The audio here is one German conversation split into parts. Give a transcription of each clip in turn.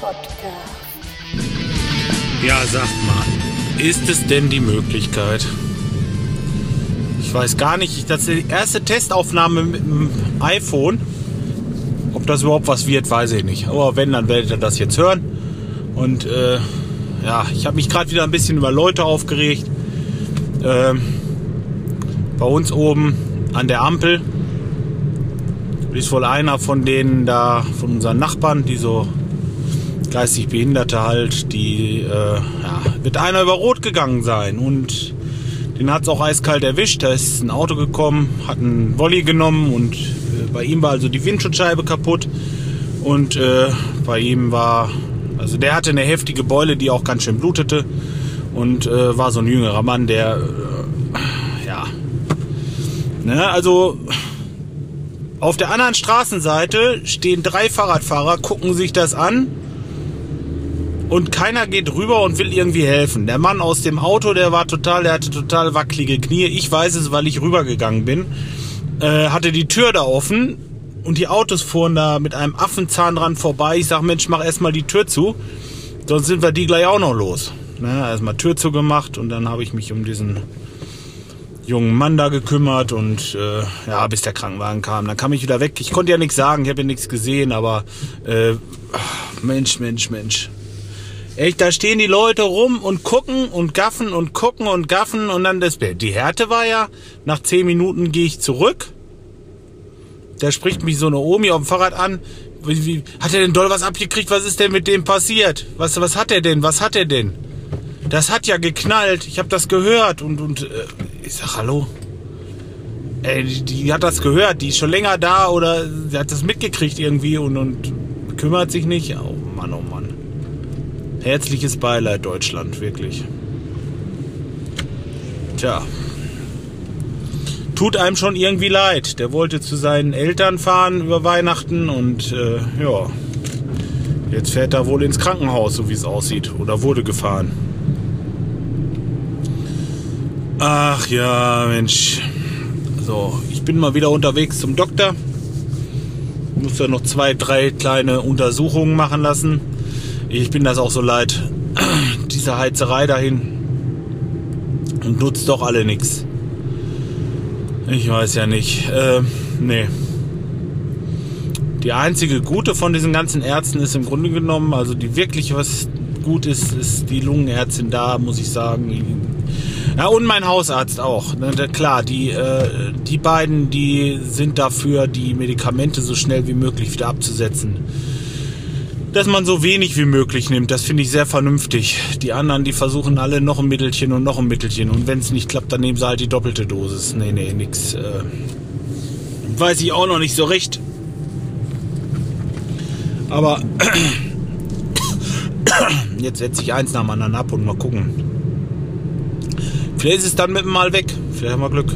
Podcast. Ja, sagt mal, ist es denn die Möglichkeit? Ich weiß gar nicht, das ist die erste Testaufnahme mit dem iPhone. Ob das überhaupt was wird, weiß ich nicht. Aber wenn, dann werdet ihr das jetzt hören. Und äh, ja, ich habe mich gerade wieder ein bisschen über Leute aufgeregt. Ähm, bei uns oben an der Ampel ist wohl einer von denen da, von unseren Nachbarn, die so geistig Behinderte halt, die, äh, ja, wird einer über Rot gegangen sein und den hat es auch eiskalt erwischt. Da ist ein Auto gekommen, hat einen Volley genommen und äh, bei ihm war also die Windschutzscheibe kaputt und äh, bei ihm war, also der hatte eine heftige Beule, die auch ganz schön blutete und äh, war so ein jüngerer Mann, der, äh, ja, ne, also auf der anderen Straßenseite stehen drei Fahrradfahrer, gucken sich das an und keiner geht rüber und will irgendwie helfen. Der Mann aus dem Auto, der war total, der hatte total wackelige Knie. Ich weiß es, weil ich rübergegangen bin. Äh, hatte die Tür da offen und die Autos fuhren da mit einem Affenzahn dran vorbei. Ich sag, Mensch, mach erstmal die Tür zu, sonst sind wir die gleich auch noch los. Ne, erstmal Tür zugemacht und dann habe ich mich um diesen jungen Mann da gekümmert und äh, ja, bis der Krankenwagen kam. Dann kam ich wieder weg. Ich konnte ja nichts sagen, ich habe ja nichts gesehen, aber äh, Mensch, Mensch, Mensch. Echt, da stehen die Leute rum und gucken und gaffen und gucken und gaffen und dann das Bild. Die Härte war ja, nach zehn Minuten gehe ich zurück. Da spricht mich so eine Omi auf dem Fahrrad an. Wie, wie, hat er denn doll was abgekriegt? Was ist denn mit dem passiert? Was, was hat er denn? Was hat er denn? Das hat ja geknallt. Ich habe das gehört und, und äh, ich sag hallo. Ey, die, die, hat das gehört. Die ist schon länger da oder sie hat das mitgekriegt irgendwie und, und kümmert sich nicht. Oh Mann, oh Mann. Herzliches Beileid, Deutschland, wirklich. Tja. Tut einem schon irgendwie leid. Der wollte zu seinen Eltern fahren über Weihnachten und äh, ja. Jetzt fährt er wohl ins Krankenhaus, so wie es aussieht. Oder wurde gefahren. Ach ja, Mensch. So, ich bin mal wieder unterwegs zum Doktor. Muss ja noch zwei, drei kleine Untersuchungen machen lassen. Ich bin das auch so leid. Diese Heizerei dahin. Und nutzt doch alle nichts. Ich weiß ja nicht. Äh, nee. Die einzige gute von diesen ganzen Ärzten ist im Grunde genommen, also die wirklich was gut ist, ist die Lungenärztin da, muss ich sagen. Ja, und mein Hausarzt auch. Ne, klar, die, äh, die beiden, die sind dafür, die Medikamente so schnell wie möglich wieder abzusetzen. Dass man so wenig wie möglich nimmt, das finde ich sehr vernünftig. Die anderen, die versuchen alle noch ein Mittelchen und noch ein Mittelchen. Und wenn es nicht klappt, dann nehmen sie halt die doppelte Dosis. Nee, nee, nix. Äh, weiß ich auch noch nicht so recht. Aber jetzt setze ich eins nach dem anderen ab und mal gucken. Vielleicht ist es dann mit dem Mal weg. Vielleicht haben wir Glück.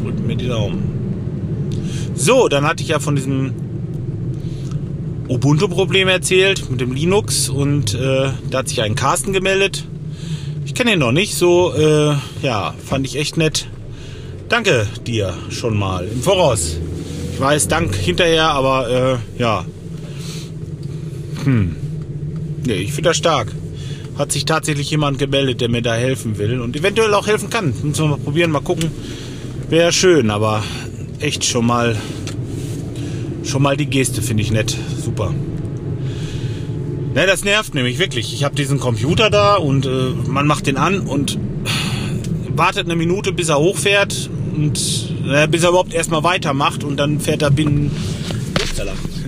Drückt mir die Daumen. So, dann hatte ich ja von diesem Ubuntu-Problem erzählt mit dem Linux und äh, da hat sich ein Carsten gemeldet. Ich kenne ihn noch nicht, so äh, ja, fand ich echt nett. Danke dir schon mal im Voraus. Ich weiß, Dank hinterher, aber äh, ja. Hm. Nee, ich finde das stark. Hat sich tatsächlich jemand gemeldet, der mir da helfen will und eventuell auch helfen kann. Müssen wir mal probieren, mal gucken. Wäre schön, aber echt schon mal schon mal die Geste finde ich nett. Super. Ne, das nervt nämlich wirklich. Ich habe diesen Computer da und äh, man macht den an und wartet eine Minute, bis er hochfährt und äh, bis er überhaupt erstmal weitermacht und dann fährt er binnen.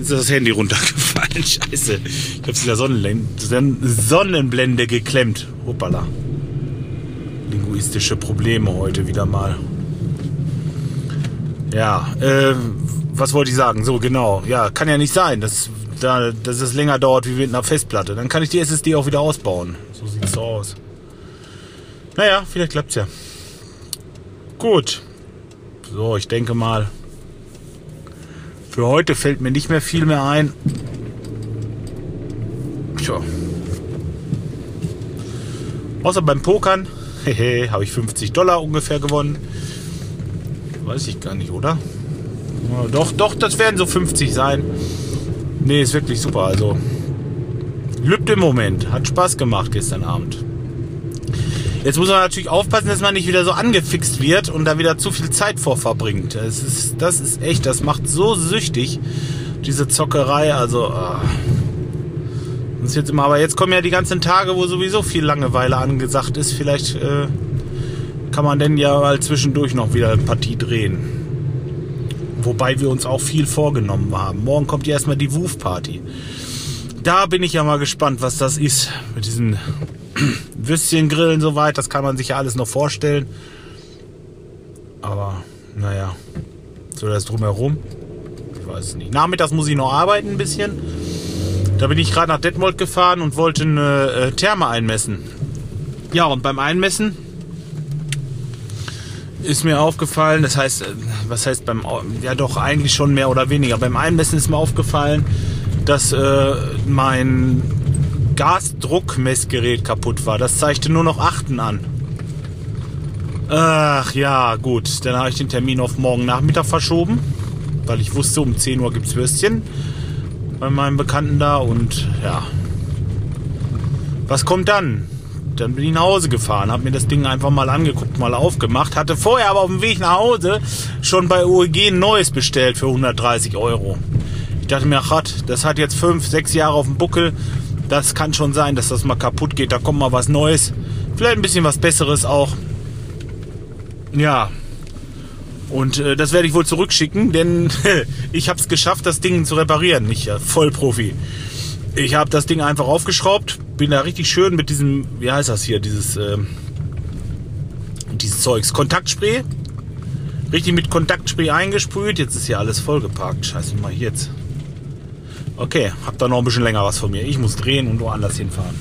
Ist das Handy runtergefallen. Scheiße. Ich habe es in der Sonnenblende, geklemmt. Hoppala. Linguistische Probleme heute wieder mal. Ja, äh, was wollte ich sagen? So, genau. Ja, kann ja nicht sein, dass, da, dass es länger dauert wie mit einer Festplatte. Dann kann ich die SSD auch wieder ausbauen. So sieht es so aus. Naja, vielleicht klappt's ja. Gut. So, ich denke mal, für heute fällt mir nicht mehr viel mehr ein. Tja. Außer beim Pokern, hehe, habe ich 50 Dollar ungefähr gewonnen. Weiß ich gar nicht, oder? Ja, doch, doch, das werden so 50 sein. Nee, ist wirklich super. Also, lübt im Moment. Hat Spaß gemacht gestern Abend. Jetzt muss man natürlich aufpassen, dass man nicht wieder so angefixt wird und da wieder zu viel Zeit vor verbringt. Das ist, das ist echt, das macht so süchtig, diese Zockerei. Also, ah. Ist jetzt immer, aber jetzt kommen ja die ganzen Tage, wo sowieso viel Langeweile angesagt ist. Vielleicht äh, kann man denn ja mal zwischendurch noch wieder eine Partie drehen. Wobei wir uns auch viel vorgenommen haben. Morgen kommt ja erstmal die Wuf-Party. Da bin ich ja mal gespannt, was das ist mit diesen Würstchen grillen soweit, das kann man sich ja alles noch vorstellen. Aber naja, so das drumherum. Ich weiß es nicht. Nachmittags muss ich noch arbeiten ein bisschen. Da bin ich gerade nach Detmold gefahren und wollte eine äh, Therme einmessen. Ja, und beim Einmessen ist mir aufgefallen, das heißt, äh, was heißt beim, ja doch eigentlich schon mehr oder weniger. Beim Einmessen ist mir aufgefallen, dass äh, mein Gasdruckmessgerät kaputt war. Das zeigte nur noch Achten an. Ach ja, gut. Dann habe ich den Termin auf morgen Nachmittag verschoben, weil ich wusste, um 10 Uhr gibt es Würstchen bei meinem Bekannten da und ja. Was kommt dann? Dann bin ich nach Hause gefahren, habe mir das Ding einfach mal angeguckt, mal aufgemacht, hatte vorher aber auf dem Weg nach Hause schon bei OEG ein neues bestellt für 130 Euro. Ich dachte mir, ach, das hat jetzt fünf, sechs Jahre auf dem Buckel das kann schon sein, dass das mal kaputt geht. Da kommt mal was Neues. Vielleicht ein bisschen was Besseres auch. Ja. Und äh, das werde ich wohl zurückschicken, denn ich habe es geschafft, das Ding zu reparieren. Ich äh, Vollprofi. Ich habe das Ding einfach aufgeschraubt, bin da richtig schön mit diesem, wie heißt das hier, dieses, äh, dieses Zeugs, Kontaktspray. Richtig mit Kontaktspray eingesprüht. Jetzt ist hier alles vollgeparkt. Scheiße, mal jetzt. Okay, habt da noch ein bisschen länger was von mir. Ich muss drehen und woanders hinfahren.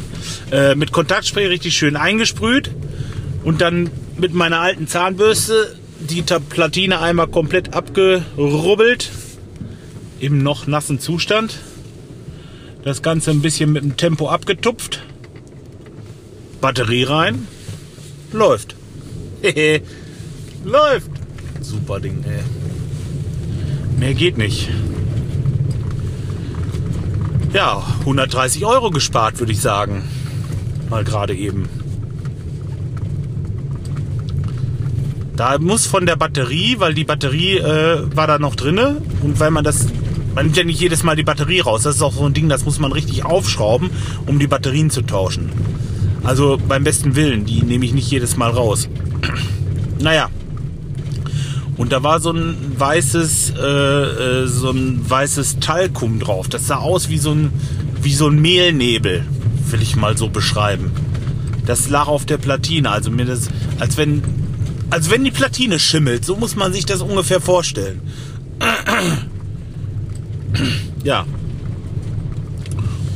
Äh, mit Kontaktspray richtig schön eingesprüht und dann mit meiner alten Zahnbürste die Platine einmal komplett abgerubbelt im noch nassen Zustand. Das Ganze ein bisschen mit dem Tempo abgetupft. Batterie rein. Läuft. Läuft. Super Ding, ey. Mehr geht nicht ja, 130 Euro gespart, würde ich sagen. Mal gerade eben. Da muss von der Batterie, weil die Batterie äh, war da noch drinne und weil man das, man nimmt ja nicht jedes Mal die Batterie raus. Das ist auch so ein Ding, das muss man richtig aufschrauben, um die Batterien zu tauschen. Also beim besten Willen, die nehme ich nicht jedes Mal raus. naja, und da war so ein weißes, äh, äh, so ein weißes Talkum drauf. Das sah aus wie so ein, wie so ein Mehlnebel, will ich mal so beschreiben. Das lag auf der Platine, also mir das, als wenn, als wenn die Platine schimmelt. So muss man sich das ungefähr vorstellen. ja.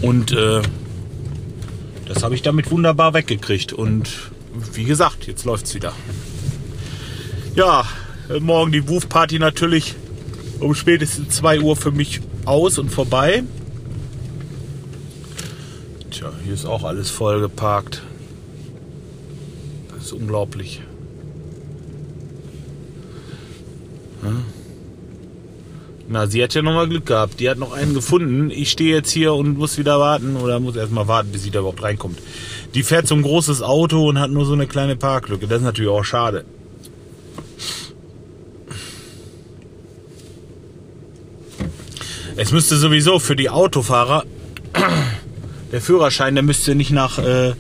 Und äh, das habe ich damit wunderbar weggekriegt. Und wie gesagt, jetzt läuft's wieder. Ja, äh, morgen die Woof Party natürlich um spätestens 2 Uhr für mich aus und vorbei. Tja, hier ist auch alles voll geparkt. Das ist unglaublich. Na, sie hat ja noch mal Glück gehabt. Die hat noch einen gefunden. Ich stehe jetzt hier und muss wieder warten oder muss erst mal warten, bis sie da überhaupt reinkommt. Die fährt so ein großes Auto und hat nur so eine kleine Parklücke. Das ist natürlich auch schade. Es müsste sowieso für die Autofahrer der Führerschein, der müsste nicht nach äh,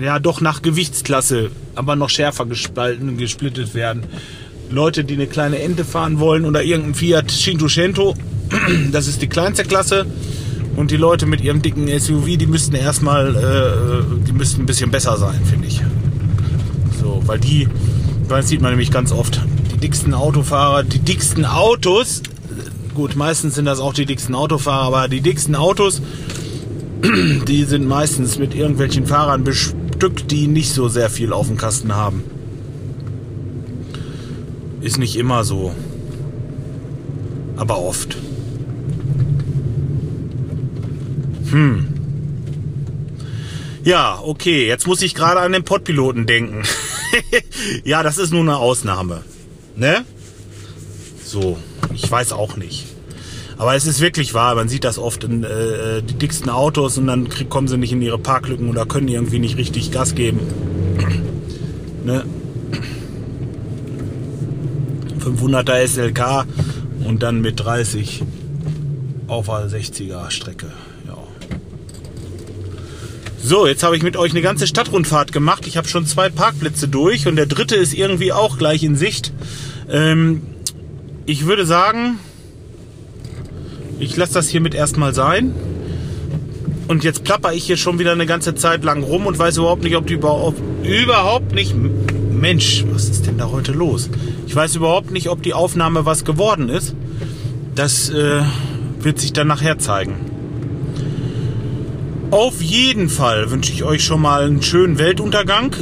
ja doch nach Gewichtsklasse, aber noch schärfer gespalten, gesplittet werden. Leute, die eine kleine Ente fahren wollen oder irgendein Fiat Cinquecento, das ist die kleinste Klasse. Und die Leute mit ihrem dicken SUV, die müssten erstmal, äh, die müssten ein bisschen besser sein, finde ich. So, weil die, das sieht man nämlich ganz oft dicksten Autofahrer, die dicksten Autos, gut, meistens sind das auch die dicksten Autofahrer, aber die dicksten Autos, die sind meistens mit irgendwelchen Fahrern bestückt, die nicht so sehr viel auf dem Kasten haben. Ist nicht immer so, aber oft. Hm. Ja, okay, jetzt muss ich gerade an den Podpiloten denken. ja, das ist nur eine Ausnahme. Ne? So, ich weiß auch nicht. Aber es ist wirklich wahr, man sieht das oft in äh, die dicksten Autos und dann krieg, kommen sie nicht in ihre Parklücken oder können irgendwie nicht richtig Gas geben. ne? 500er SLK und dann mit 30 auf der 60er Strecke. Ja. So, jetzt habe ich mit euch eine ganze Stadtrundfahrt gemacht. Ich habe schon zwei Parkplätze durch und der dritte ist irgendwie auch gleich in Sicht. Ähm, ich würde sagen, ich lasse das hiermit erstmal sein. Und jetzt plapper ich hier schon wieder eine ganze Zeit lang rum und weiß überhaupt nicht, ob die überhaupt, überhaupt nicht. Mensch, was ist denn da heute los? Ich weiß überhaupt nicht, ob die Aufnahme was geworden ist. Das äh, wird sich dann nachher zeigen. Auf jeden Fall wünsche ich euch schon mal einen schönen Weltuntergang.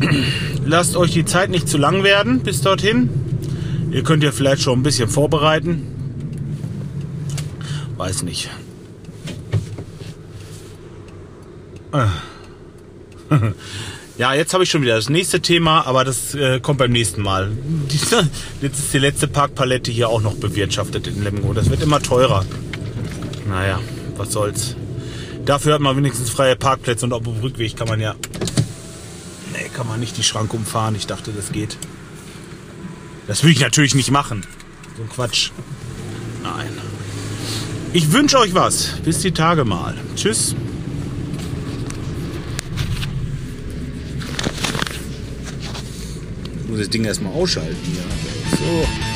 Lasst euch die Zeit nicht zu lang werden bis dorthin. Ihr könnt ja vielleicht schon ein bisschen vorbereiten. Weiß nicht. Ja, jetzt habe ich schon wieder das nächste Thema, aber das äh, kommt beim nächsten Mal. Jetzt ist die letzte Parkpalette hier auch noch bewirtschaftet in Lemgo. Das wird immer teurer. Naja, was soll's. Dafür hat man wenigstens freie Parkplätze und auf dem Rückweg kann man ja. Nee, kann man nicht die Schranke umfahren. Ich dachte, das geht. Das will ich natürlich nicht machen. So ein Quatsch. Nein. Ich wünsche euch was. Bis die Tage mal. Tschüss. Ich muss das Ding erstmal ausschalten hier. So.